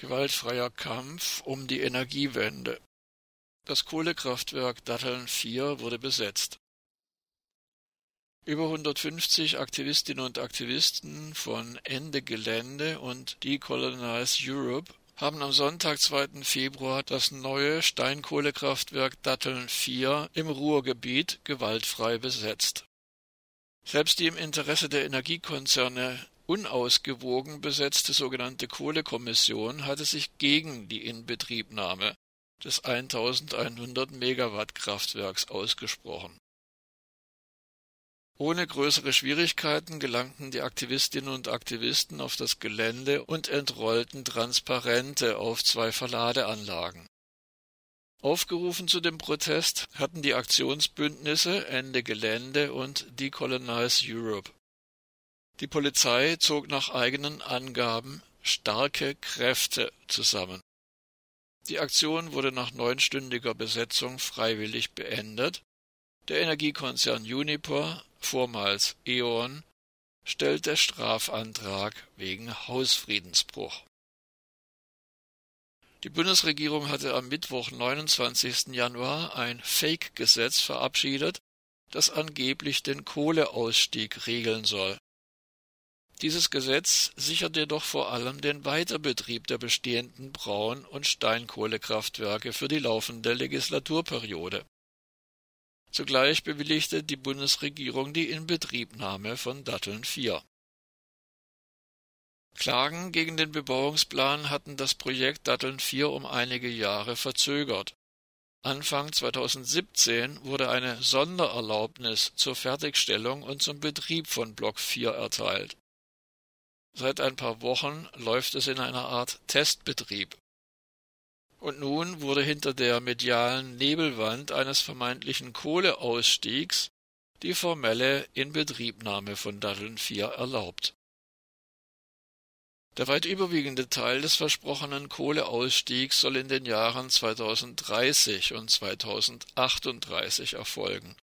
Gewaltfreier Kampf um die Energiewende. Das Kohlekraftwerk Datteln 4 wurde besetzt. Über 150 Aktivistinnen und Aktivisten von Ende Gelände und Decolonize Europe haben am Sonntag, 2. Februar, das neue Steinkohlekraftwerk Datteln 4 im Ruhrgebiet gewaltfrei besetzt. Selbst die im Interesse der Energiekonzerne unausgewogen besetzte sogenannte Kohlekommission hatte sich gegen die Inbetriebnahme des 1100 Megawatt Kraftwerks ausgesprochen. Ohne größere Schwierigkeiten gelangten die Aktivistinnen und Aktivisten auf das Gelände und entrollten Transparente auf zwei Verladeanlagen. Aufgerufen zu dem Protest hatten die Aktionsbündnisse Ende Gelände und Decolonize Europe. Die Polizei zog nach eigenen Angaben starke Kräfte zusammen. Die Aktion wurde nach neunstündiger Besetzung freiwillig beendet. Der Energiekonzern Uniper, vormals E.ON, stellte Strafantrag wegen Hausfriedensbruch. Die Bundesregierung hatte am Mittwoch, 29. Januar, ein Fake-Gesetz verabschiedet, das angeblich den Kohleausstieg regeln soll. Dieses Gesetz sichert jedoch vor allem den Weiterbetrieb der bestehenden Braun- und Steinkohlekraftwerke für die laufende Legislaturperiode. Zugleich bewilligte die Bundesregierung die Inbetriebnahme von Datteln 4. Klagen gegen den Bebauungsplan hatten das Projekt Datteln 4 um einige Jahre verzögert. Anfang 2017 wurde eine Sondererlaubnis zur Fertigstellung und zum Betrieb von Block 4 erteilt. Seit ein paar Wochen läuft es in einer Art Testbetrieb. Und nun wurde hinter der medialen Nebelwand eines vermeintlichen Kohleausstiegs die formelle Inbetriebnahme von Datteln 4 erlaubt. Der weit überwiegende Teil des versprochenen Kohleausstiegs soll in den Jahren 2030 und 2038 erfolgen.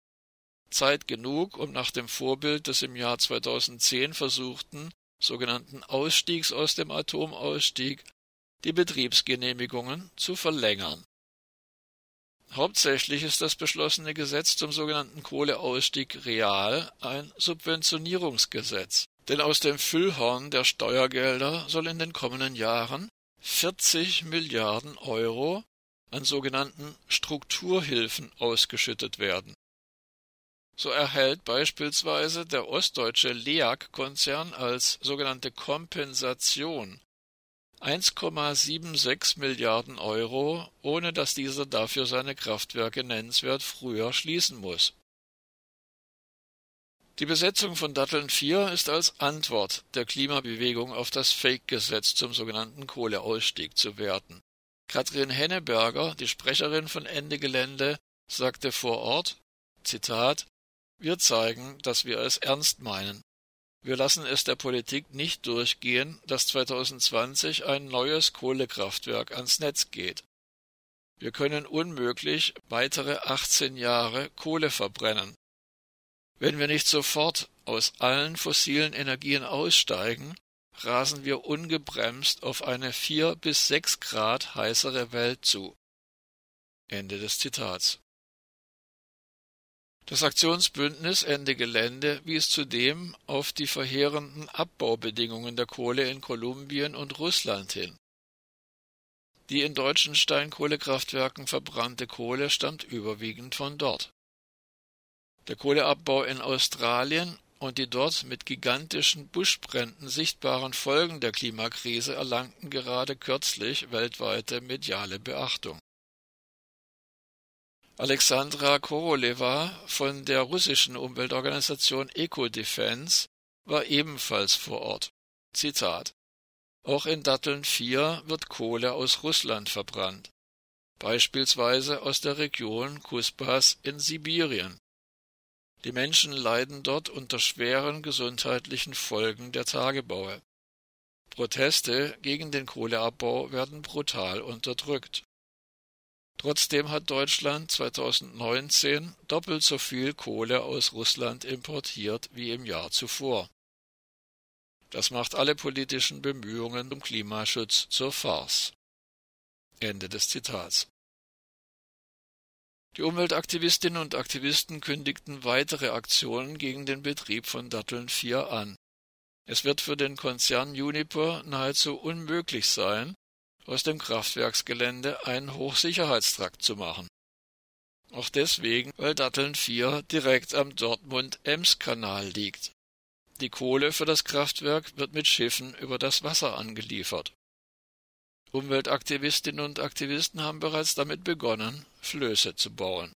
Zeit genug, um nach dem Vorbild des im Jahr 2010 versuchten sogenannten Ausstiegs aus dem Atomausstieg die Betriebsgenehmigungen zu verlängern. Hauptsächlich ist das beschlossene Gesetz zum sogenannten Kohleausstieg real ein Subventionierungsgesetz, denn aus dem Füllhorn der Steuergelder soll in den kommenden Jahren 40 Milliarden Euro an sogenannten Strukturhilfen ausgeschüttet werden. So erhält beispielsweise der ostdeutsche LEAG-Konzern als sogenannte Kompensation 1,76 Milliarden Euro, ohne dass dieser dafür seine Kraftwerke nennenswert früher schließen muss. Die Besetzung von Datteln 4 ist als Antwort der Klimabewegung auf das Fake-Gesetz zum sogenannten Kohleausstieg zu werten. Katrin Henneberger, die Sprecherin von Ende Gelände, sagte vor Ort, Zitat, wir zeigen, dass wir es ernst meinen. Wir lassen es der Politik nicht durchgehen, dass 2020 ein neues Kohlekraftwerk ans Netz geht. Wir können unmöglich weitere 18 Jahre Kohle verbrennen. Wenn wir nicht sofort aus allen fossilen Energien aussteigen, rasen wir ungebremst auf eine vier bis sechs Grad heißere Welt zu. Ende des Zitats. Das Aktionsbündnis Ende Gelände wies zudem auf die verheerenden Abbaubedingungen der Kohle in Kolumbien und Russland hin. Die in deutschen Steinkohlekraftwerken verbrannte Kohle stammt überwiegend von dort. Der Kohleabbau in Australien und die dort mit gigantischen Buschbränden sichtbaren Folgen der Klimakrise erlangten gerade kürzlich weltweite mediale Beachtung. Alexandra Korolewa von der russischen Umweltorganisation Eco-Defense war ebenfalls vor Ort. Zitat Auch in Datteln 4 wird Kohle aus Russland verbrannt, beispielsweise aus der Region Kuspas in Sibirien. Die Menschen leiden dort unter schweren gesundheitlichen Folgen der Tagebaue. Proteste gegen den Kohleabbau werden brutal unterdrückt. Trotzdem hat Deutschland 2019 doppelt so viel Kohle aus Russland importiert wie im Jahr zuvor. Das macht alle politischen Bemühungen um Klimaschutz zur Farce. Ende des Zitats. Die Umweltaktivistinnen und Aktivisten kündigten weitere Aktionen gegen den Betrieb von Datteln 4 an. Es wird für den Konzern Uniper nahezu unmöglich sein, aus dem Kraftwerksgelände einen Hochsicherheitstrakt zu machen. Auch deswegen, weil Datteln 4 direkt am Dortmund-Ems-Kanal liegt. Die Kohle für das Kraftwerk wird mit Schiffen über das Wasser angeliefert. Umweltaktivistinnen und Aktivisten haben bereits damit begonnen, Flöße zu bauen